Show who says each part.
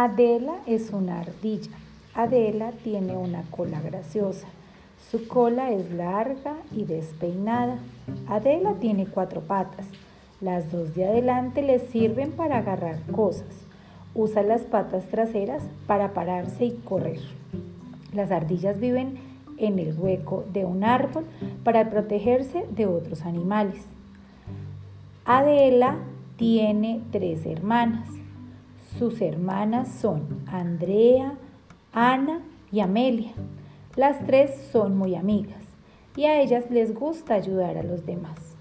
Speaker 1: Adela es una ardilla. Adela tiene una cola graciosa. Su cola es larga y despeinada. Adela tiene cuatro patas. Las dos de adelante le sirven para agarrar cosas. Usa las patas traseras para pararse y correr. Las ardillas viven en el hueco de un árbol para protegerse de otros animales. Adela tiene tres hermanas. Sus hermanas son Andrea, Ana y Amelia. Las tres son muy amigas y a ellas les gusta ayudar a los demás.